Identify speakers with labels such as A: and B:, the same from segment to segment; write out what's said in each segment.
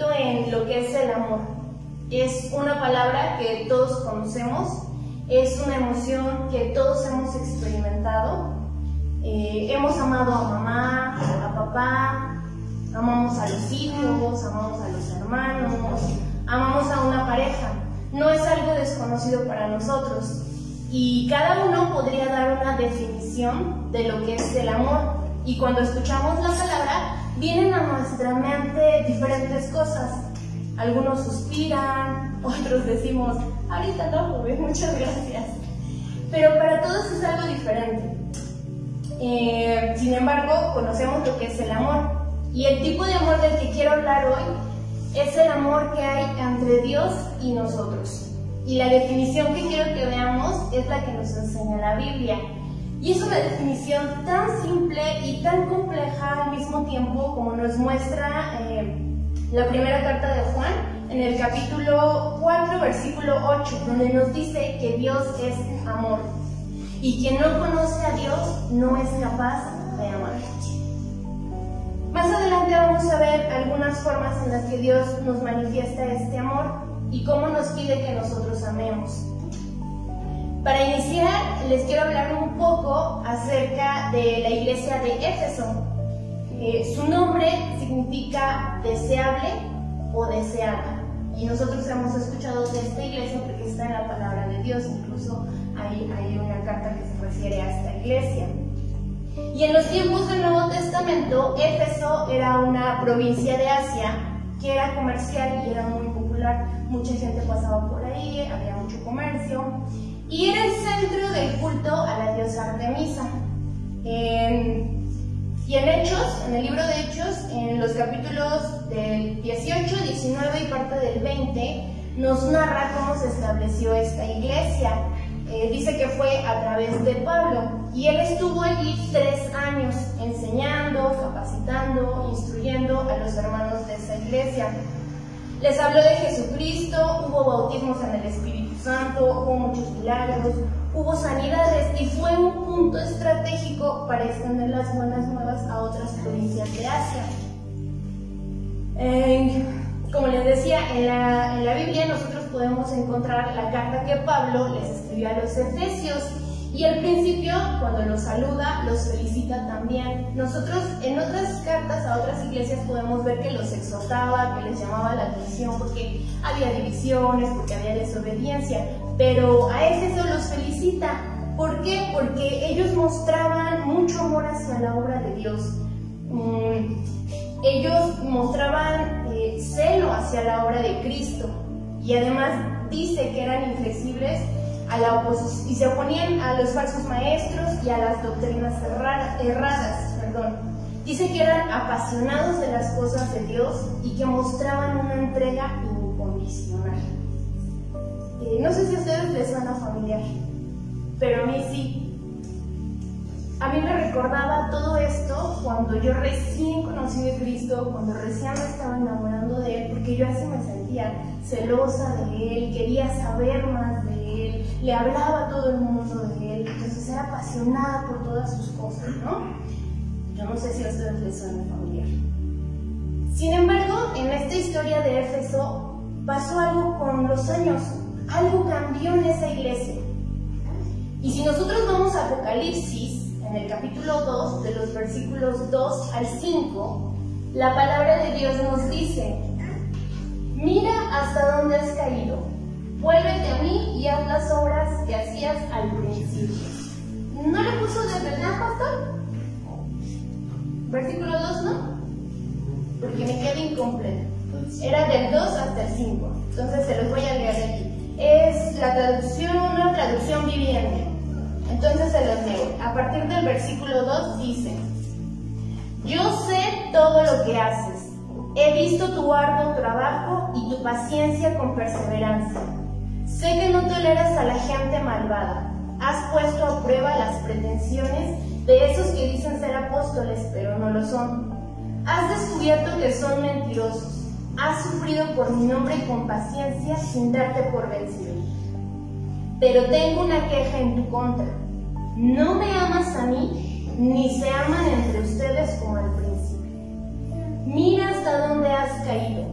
A: en lo que es el amor. Es una palabra que todos conocemos, es una emoción que todos hemos experimentado. Eh, hemos amado a mamá, a papá, amamos a los hijos, amamos a los hermanos, amamos a una pareja. No es algo desconocido para nosotros. Y cada uno podría dar una definición de lo que es el amor. Y cuando escuchamos la palabra, vienen a nuestra mente diferentes cosas. Algunos suspiran, otros decimos, ahorita no, joven, muchas gracias. Pero para todos es algo diferente. Eh, sin embargo, conocemos lo que es el amor. Y el tipo de amor del que quiero hablar hoy es el amor que hay entre Dios y nosotros. Y la definición que quiero que veamos es la que nos enseña la Biblia. Y es una definición tan simple y tan compleja al mismo tiempo como nos muestra eh, la primera carta de Juan en el capítulo 4, versículo 8, donde nos dice que Dios es amor. Y quien no conoce a Dios no es capaz de amar. Más adelante vamos a ver algunas formas en las que Dios nos manifiesta este amor y cómo nos pide que nosotros amemos. Para iniciar, les quiero hablar un poco acerca de la iglesia de Éfeso. Eh, su nombre significa deseable o deseada. Y nosotros hemos escuchado de esta iglesia porque está en la palabra de Dios, incluso hay, hay una carta que se refiere a esta iglesia. Y en los tiempos del Nuevo Testamento, Éfeso era una provincia de Asia que era comercial y era muy popular. Mucha gente pasaba por ahí, había mucho comercio. Y era el centro del culto a la diosa Artemisa. Y en Hechos, en el libro de Hechos, en los capítulos del 18, 19 y parte del 20, nos narra cómo se estableció esta iglesia. Eh, dice que fue a través de Pablo y él estuvo allí tres años enseñando, capacitando, instruyendo a los hermanos de esa iglesia. Les habló de Jesucristo, hubo bautismos en el Espíritu Santo, hubo muchos milagros, hubo sanidades y fue un punto estratégico para extender las buenas nuevas a otras provincias de Asia. Eh, como les decía, en la, en la Biblia nosotros podemos encontrar la carta que Pablo les escribió a los Efesios y al principio, cuando los saluda, los felicita también. Nosotros en otras cartas a otras iglesias podemos ver que los exhortaba, que les llamaba la atención porque había divisiones, porque había desobediencia, pero a Éfeso los felicita. ¿Por qué? Porque ellos mostraban mucho amor hacia la obra de Dios. Mm, ellos mostraban eh, celo hacia la obra de Cristo y además dice que eran inflexibles a la y se oponían a los falsos maestros y a las doctrinas erradas. Perdón. Dice que eran apasionados de las cosas de Dios y que mostraban una entrega. No sé si a ustedes les suena familiar, pero a mí sí. A mí me recordaba todo esto cuando yo recién conocí de Cristo, cuando recién me estaba enamorando de Él, porque yo así me sentía celosa de Él, quería saber más de le hablaba a todo el mundo de él, entonces era apasionada por todas sus cosas, ¿no? Yo no sé si a ustedes les suena familiar. Sin embargo, en esta historia de Éfeso pasó algo con los años, algo cambió en esa iglesia. Y si nosotros vamos a Apocalipsis, en el capítulo 2, de los versículos 2 al 5, la palabra de Dios nos dice, mira hasta dónde has caído vuélvete a mí y haz las obras que hacías al principio. ¿No le puso de verdad, pastor? Versículo 2, ¿no? Porque me queda incompleto. Era del 2 hasta el 5. Entonces se los voy a leer aquí. Es la traducción, una traducción viviente. Entonces se los leo. A partir del versículo 2 dice, yo sé todo lo que haces. He visto tu arduo trabajo y tu paciencia con perseverancia Sé que no toleras a la gente malvada. Has puesto a prueba las pretensiones de esos que dicen ser apóstoles, pero no lo son. Has descubierto que son mentirosos. Has sufrido por mi nombre con paciencia sin darte por vencido. Pero tengo una queja en tu contra. no me amas a mí, ni se aman entre ustedes como al principio. Mira hasta dónde has caído,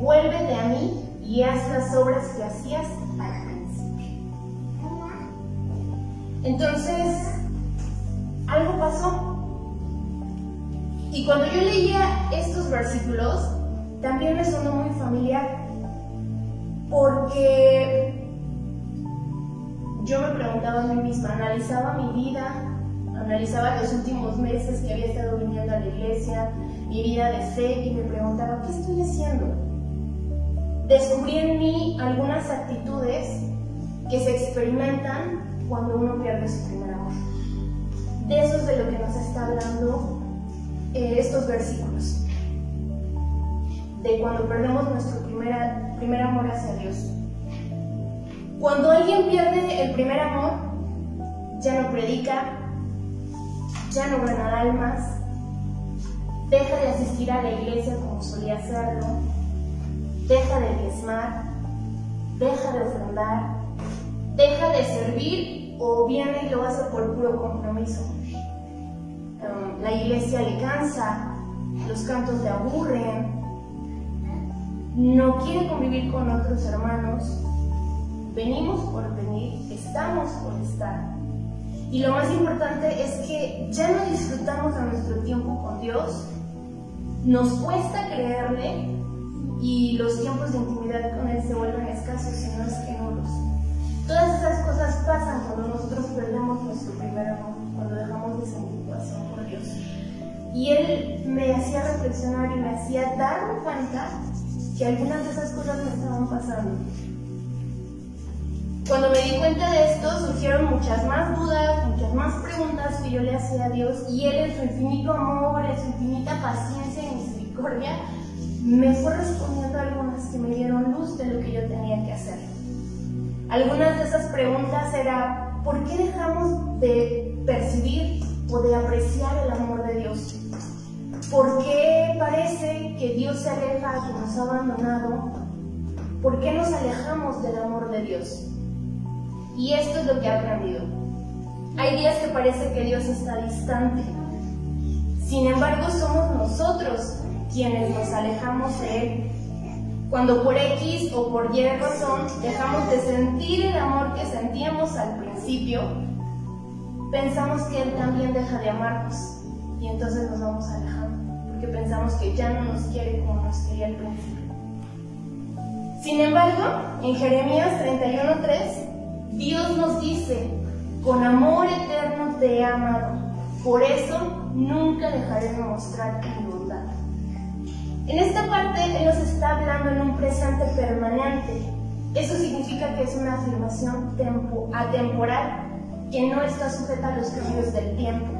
A: vuélvete a mí y haz las obras que hacías al principio. Entonces, algo pasó. Y cuando yo leía estos versículos, también me sonó muy familiar, porque yo me preguntaba a mí misma, analizaba mi vida, analizaba los últimos meses que había estado viniendo a la iglesia, mi vida de fe, y me preguntaba, ¿qué estoy haciendo? Descubrí en mí algunas actitudes que se experimentan cuando uno pierde su primer amor. De eso es de lo que nos está hablando eh, estos versículos. De cuando perdemos nuestro primer, primer amor hacia Dios. Cuando alguien pierde el primer amor, ya no predica, ya no gana almas, deja de asistir a la iglesia como solía hacerlo, deja de diezmar, deja de ofrendar, deja de servir o viene y lo hace por puro compromiso. Um, la iglesia le cansa, los cantos le aburren, no quiere convivir con otros hermanos, venimos por venir, estamos por estar. Y lo más importante es que ya no disfrutamos de nuestro tiempo con Dios, nos cuesta creerle y los tiempos de intimidad con Él se vuelven escasos, si no es que nulos. Todas esas cosas pasan cuando nosotros perdemos nuestro primer amor, cuando dejamos de sentir pasión por Dios. Y Él me hacía reflexionar y me hacía darme cuenta que algunas de esas cosas me estaban pasando. Cuando me di cuenta de esto, surgieron muchas más dudas, muchas más preguntas que yo le hacía a Dios y Él en su infinito amor, en su infinita paciencia y misericordia, me fue respondiendo algunas que me dieron luz de lo que yo tenía que hacer. Algunas de esas preguntas era, ¿por qué dejamos de percibir o de apreciar el amor de Dios? ¿Por qué parece que Dios se aleja, que nos ha abandonado? ¿Por qué nos alejamos del amor de Dios? Y esto es lo que he aprendido. Hay días que parece que Dios está distante. Sin embargo, somos nosotros quienes nos alejamos de Él. Cuando por X o por Y razón dejamos de sentir el amor que sentíamos al principio, pensamos que Él también deja de amarnos y entonces nos vamos alejando, porque pensamos que ya no nos quiere como nos quería al principio. Sin embargo, en Jeremías 31.3 Dios nos dice, con amor eterno te he amado, por eso nunca dejaré de mostrar mi bondad. En esta parte Él nos está hablando en un presente permanente. Eso significa que es una afirmación atemporal, que no está sujeta a los cambios del tiempo.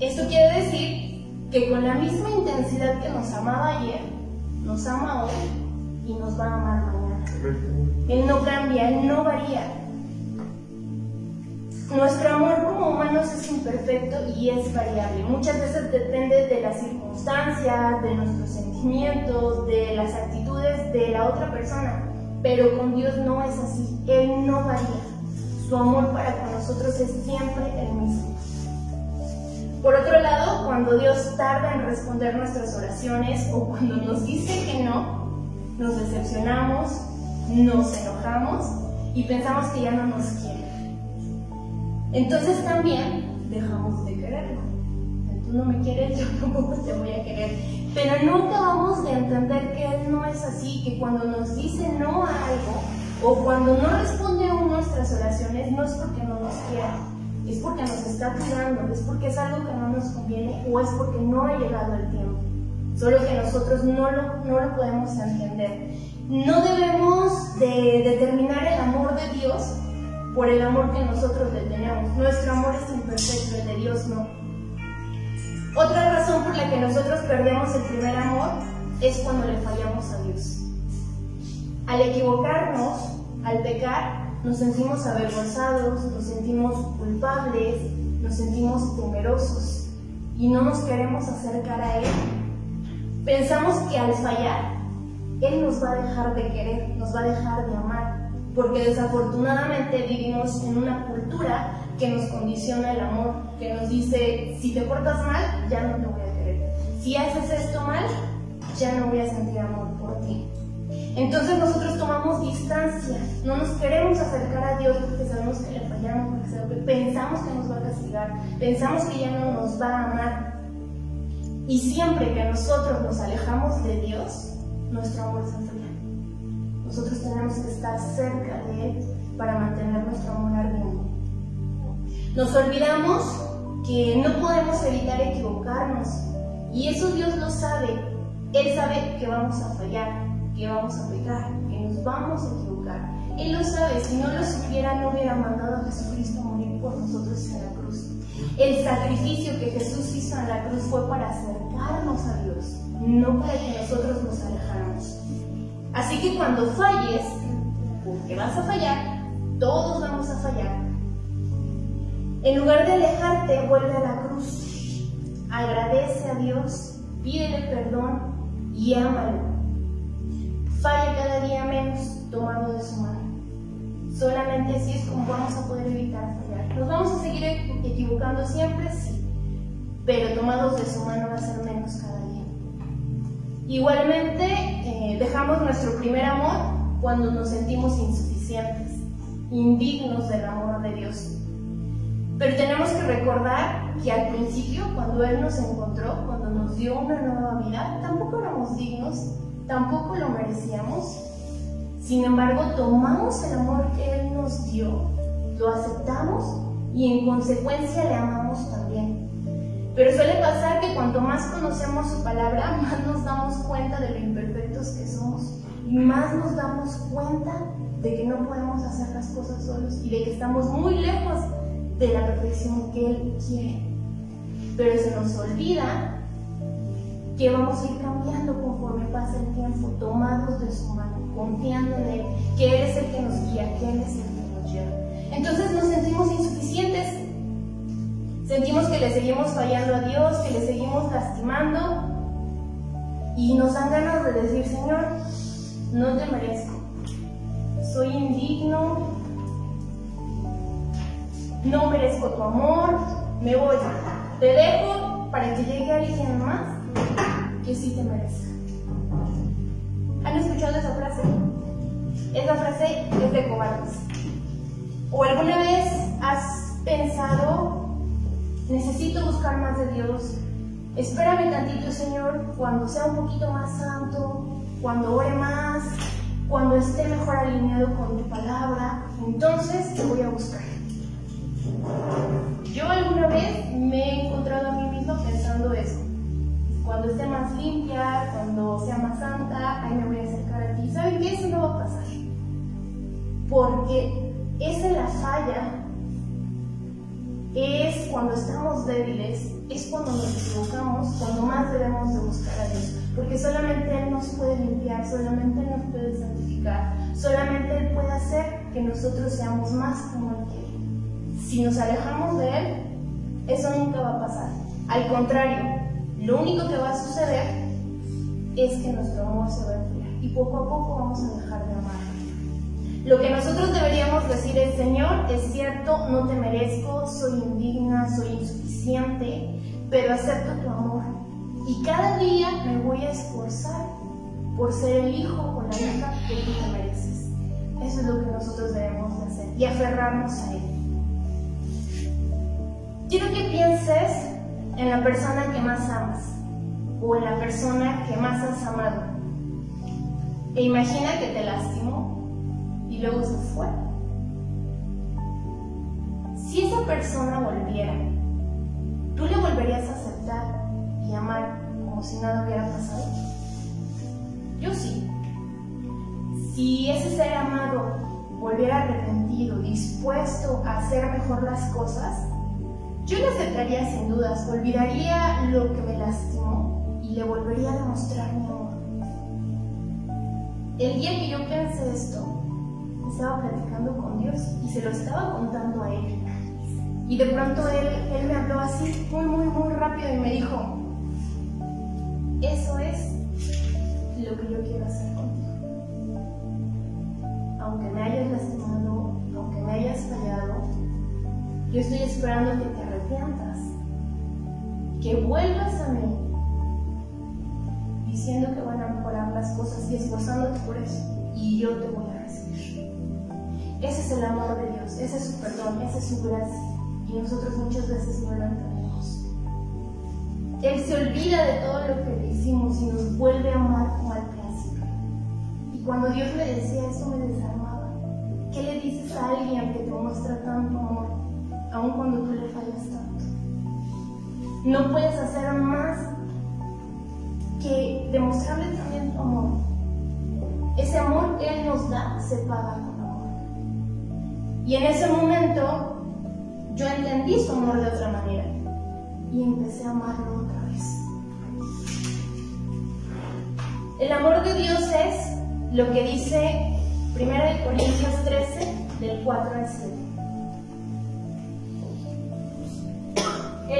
A: Esto quiere decir que con la misma intensidad que nos amaba ayer, nos ama hoy y nos va a amar mañana. Él no cambia, Él no varía. Nuestro amor como humanos es imperfecto y es variable. Muchas veces depende de las circunstancias, de nuestros sentimientos, de las actitudes de la otra persona. Pero con Dios no es así. Él no varía. Su amor para con nosotros es siempre el mismo. Por otro lado, cuando Dios tarda en responder nuestras oraciones o cuando nos dice que no, nos decepcionamos, nos enojamos y pensamos que ya no nos quiere. Entonces también dejamos de quererlo. Tú no me quieres, yo tampoco te voy a querer. Pero nunca vamos de entender que Él no es así, que cuando nos dice no a algo o cuando no responde a nuestras oraciones no es porque no nos quiera, es porque nos está cuidando, es porque es algo que no nos conviene o es porque no ha llegado el tiempo. Solo que nosotros no lo, no lo podemos entender. No debemos de determinar el amor de Dios por el amor que nosotros le tenemos. Nuestro amor es imperfecto, el de Dios no. Otra razón por la que nosotros perdemos el primer amor es cuando le fallamos a Dios. Al equivocarnos, al pecar, nos sentimos avergonzados, nos sentimos culpables, nos sentimos temerosos y no nos queremos acercar a Él. Pensamos que al fallar él nos va a dejar de querer, nos va a dejar de amar. porque desafortunadamente vivimos en una cultura que nos condiciona el amor, que nos dice, si te portas mal, ya no te voy a querer. Si haces esto mal, ya no voy a sentir amor por ti. Entonces nosotros tomamos distancia, no nos queremos acercar a Dios porque sabemos que le fallamos, porque pensamos que nos va a castigar, pensamos que ya no nos va a amar. Y siempre que nosotros nos alejamos de Dios, nuestro amor se enfría. Nosotros tenemos que estar cerca de Él para mantener nuestro amor ardiendo. Nos olvidamos que no podemos evitar equivocarnos y eso Dios lo sabe. Él sabe que vamos a fallar, que vamos a pecar, que nos vamos a equivocar. Él lo sabe, si no lo supiera no hubiera mandado a Jesucristo morir por nosotros en la cruz. El sacrificio que Jesús hizo en la cruz fue para acercarnos a Dios, no para que nosotros nos alejáramos. Así que cuando falles, porque vas a fallar, todos vamos a fallar, en lugar de alejarte, vuelve a la cruz. Agradece a Dios, pídele perdón y ámalo. Falla cada día menos tomando de su mano. Solamente así es como vamos a poder evitar fallar. Nos vamos a seguir equivocando siempre, sí, pero tomados de su mano va a ser menos cada día. Igualmente, eh, dejamos nuestro primer amor cuando nos sentimos insuficientes, indignos del amor de Dios. Pero tenemos que recordar que al principio, cuando Él nos encontró, cuando nos dio una nueva vida, tampoco éramos dignos, tampoco lo merecíamos. Sin embargo, tomamos el amor que Él nos dio, lo aceptamos y en consecuencia le amamos también. Pero suele pasar que cuanto más conocemos su palabra, más nos damos cuenta de lo imperfectos que somos y más nos damos cuenta de que no podemos hacer las cosas solos y de que estamos muy lejos de la perfección que Él quiere. Pero se nos olvida que vamos a ir cambiando conforme pasa el tiempo, tomados de su mano, confiando en Él, que Él es el que nos guía, que Él es el que nos lleva. Entonces nos sentimos insuficientes. Sentimos que le seguimos fallando a Dios, que le seguimos lastimando y nos dan ganas de decir, Señor, no te merezco, soy indigno, no merezco tu amor, me voy, te dejo para que llegue alguien más que sí te merezca. ¿Han escuchado esa frase? Esa frase es de cobardes. ¿O alguna vez has pensado necesito buscar más de Dios. Espérame tantito, Señor, cuando sea un poquito más santo, cuando ore más, cuando esté mejor alineado con tu palabra, entonces te voy a buscar. Yo alguna vez me he encontrado a mí misma pensando eso. Cuando esté más limpia, cuando sea más santa, ahí me voy a acercar a ti. ¿Saben qué? Eso no va a pasar. Porque esa es la falla es cuando estamos débiles, es cuando nos equivocamos, cuando más debemos de buscar a Dios. Porque solamente Él nos puede limpiar, solamente Él nos puede santificar, solamente Él puede hacer que nosotros seamos más como Él Si nos alejamos de Él, eso nunca va a pasar. Al contrario, lo único que va a suceder es que nuestro amor se va a enfriar y poco a poco vamos a dejar de amar. Lo que nosotros deberíamos decir es, Señor, es cierto, no te merezco, soy indigna, soy insuficiente, pero acepto tu amor. Y cada día me voy a esforzar por ser el hijo o la hija que tú te mereces. Eso es lo que nosotros debemos de hacer y aferrarnos a Él. Quiero que pienses en la persona que más amas o en la persona que más has amado. E imagina que te lastimó y luego se fue. Si esa persona volviera, ¿tú le volverías a aceptar y amar como si nada hubiera pasado? Yo sí. Si ese ser amado volviera arrepentido, dispuesto a hacer mejor las cosas, yo le aceptaría sin dudas, olvidaría lo que me lastimó y le volvería a demostrar mi amor. El día que yo pensé esto, estaba platicando con Dios y se lo estaba contando a Él. Y de pronto él, él me habló así, muy, muy, muy rápido y me dijo, eso es lo que yo quiero hacer contigo. Estoy esperando que te arrepientas, que vuelvas a mí, diciendo que van a mejorar las cosas y esforzándote por eso, y yo te voy a recibir. Ese es el amor de Dios, ese es su perdón, esa es su gracia, y nosotros muchas veces no lo entendemos. Él se olvida de todo lo que le hicimos y nos vuelve a amar como al principio. Y cuando Dios le decía eso me desarmaba. No puedes hacer más que demostrarle también tu amor. Ese amor que Él nos da se paga con amor. Y en ese momento yo entendí su amor de otra manera y empecé a amarlo otra vez. El amor de Dios es lo que dice 1 Corintios 13, del 4 al 7.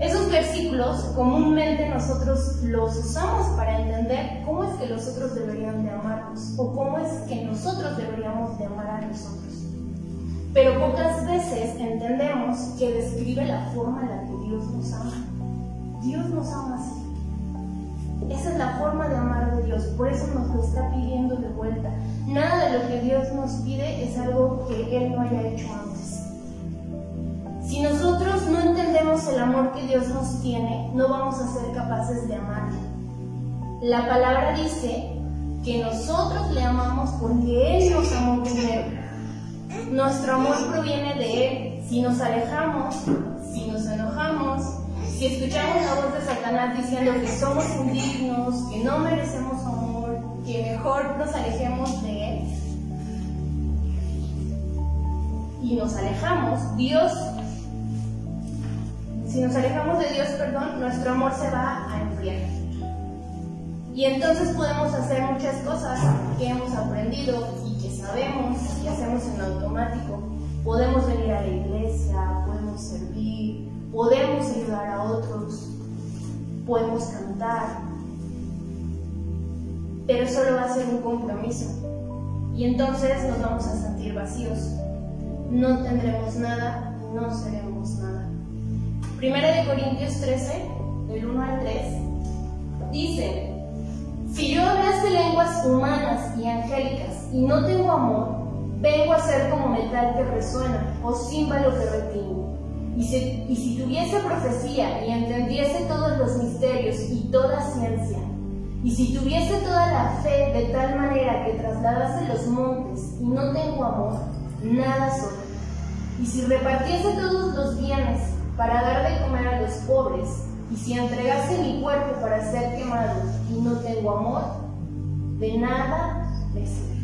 A: Esos versículos comúnmente nosotros los usamos para entender cómo es que los otros deberían de amarnos o cómo es que nosotros deberíamos de amar a nosotros. Pero pocas veces entendemos que describe la forma en la que Dios nos ama. Dios nos ama así. Esa es la forma de amar a Dios, por eso nos lo está pidiendo de vuelta. Nada de lo que Dios nos pide es algo que Él no haya hecho antes. Si nosotros no entendemos el amor que Dios nos tiene, no vamos a ser capaces de amarle. La palabra dice que nosotros le amamos porque Él nos amó primero. Nuestro amor proviene de Él. Si nos alejamos, si nos enojamos, si escuchamos la voz de Satanás diciendo que somos indignos, que no merecemos amor, que mejor nos alejemos de Él, y nos alejamos, Dios, si nos alejamos de Dios, perdón, nuestro amor se va a enfriar. Y entonces podemos hacer muchas cosas que hemos aprendido y que sabemos y hacemos en automático. Podemos venir a la iglesia, podemos servir, podemos ayudar a otros, podemos cantar, pero solo va a ser un compromiso y entonces nos vamos a sentir vacíos. No tendremos nada, no seremos nada. Primera de Corintios 13, del 1 al 3, dice, si yo hablase lenguas humanas y angélicas y no tengo amor, vengo a ser como metal que resuena o címbalo que retiene. Y si, tuviese profecía y entendiese todos los misterios y toda ciencia, y si tuviese toda la fe de tal manera que trasladase los montes y no tengo amor, nada soy. Y si repartiese todos los bienes para dar de comer a los pobres, y si entregase mi cuerpo para ser quemado y no tengo amor, de nada me sirve.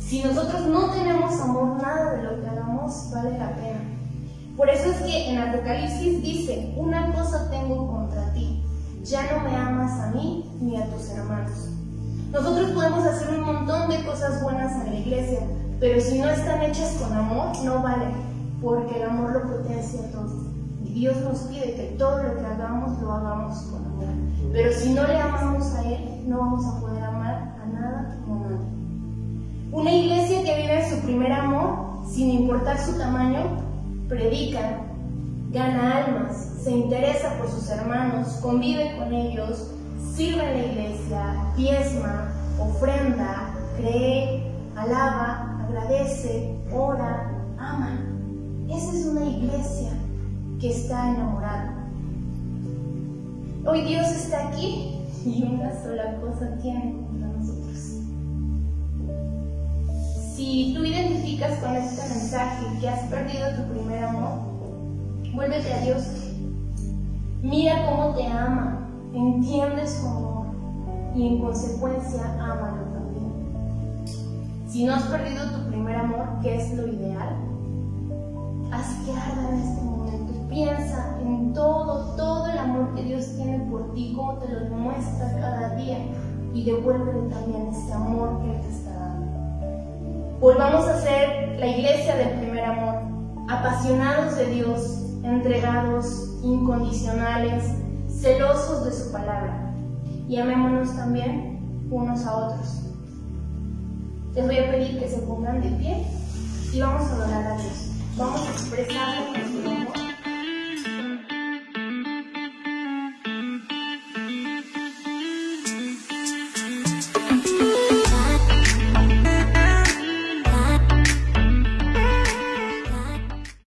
A: Si nosotros no tenemos amor, nada de lo que hagamos vale la pena. Por eso es que en Apocalipsis dice, una cosa tengo contra ti, ya no me amas a mí ni a tus hermanos. Nosotros podemos hacer un montón de cosas buenas en la iglesia, pero si no están hechas con amor, no vale, porque el amor lo potencia todo. Dios nos pide que todo lo que hagamos lo hagamos con amor. Pero si no le amamos a Él, no vamos a poder amar a nada como a nadie. Una iglesia que vive su primer amor, sin importar su tamaño, predica, gana almas, se interesa por sus hermanos, convive con ellos, sirve en la iglesia, diezma, ofrenda, cree, alaba, agradece, ora, ama. Esa es una iglesia que está enamorada. Hoy Dios está aquí y una sola cosa tiene contra nosotros. Si tú identificas con este mensaje que has perdido tu primer amor, vuélvete a Dios. Mira cómo te ama, entiendes su amor y en consecuencia ámalo también. Si no has perdido tu primer amor, que es lo ideal, haz que arda en este piensa en todo, todo el amor que Dios tiene por ti, cómo te lo demuestra cada día y devuélvele también ese amor que Él te está dando. Volvamos a ser la iglesia del primer amor, apasionados de Dios, entregados, incondicionales, celosos de su palabra y amémonos también unos a otros. Les voy a pedir que se pongan de pie y vamos a adorar a Dios. Vamos a expresarle